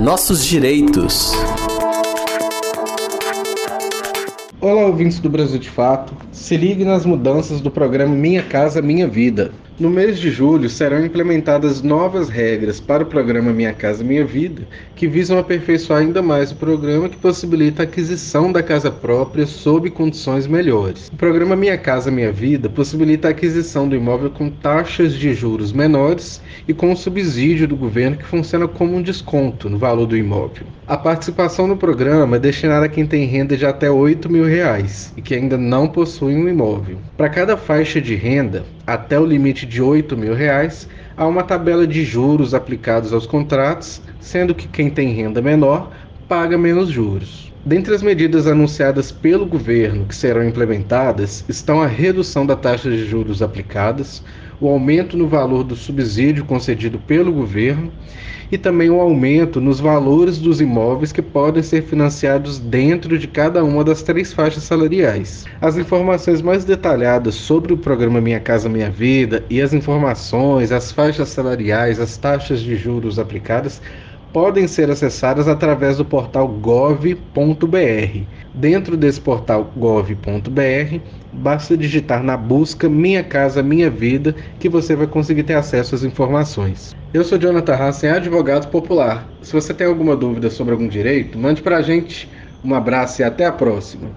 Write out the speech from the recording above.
Nossos direitos. Olá, ouvintes do Brasil de Fato. Se ligue nas mudanças do programa Minha Casa Minha Vida. No mês de julho serão implementadas novas regras para o programa Minha Casa Minha Vida, que visam aperfeiçoar ainda mais o programa que possibilita a aquisição da casa própria sob condições melhores. O programa Minha Casa Minha Vida possibilita a aquisição do imóvel com taxas de juros menores e com o subsídio do governo que funciona como um desconto no valor do imóvel. A participação no programa é destinada a quem tem renda de até 8 mil reais e que ainda não possui um imóvel. Para cada faixa de renda, até o limite de 8 mil reais, há uma tabela de juros aplicados aos contratos, sendo que quem tem renda menor paga menos juros. Dentre as medidas anunciadas pelo governo que serão implementadas estão a redução da taxa de juros aplicadas, o aumento no valor do subsídio concedido pelo governo e também o aumento nos valores dos imóveis que podem ser financiados dentro de cada uma das três faixas salariais. As informações mais detalhadas sobre o programa Minha Casa Minha Vida e as informações, as faixas salariais, as taxas de juros aplicadas podem ser acessadas através do portal gov.br. Dentro desse portal gov.br, basta digitar na busca Minha Casa Minha Vida que você vai conseguir ter acesso às informações. Eu sou Jonathan Hassen, advogado popular. Se você tem alguma dúvida sobre algum direito, mande para a gente. Um abraço e até a próxima.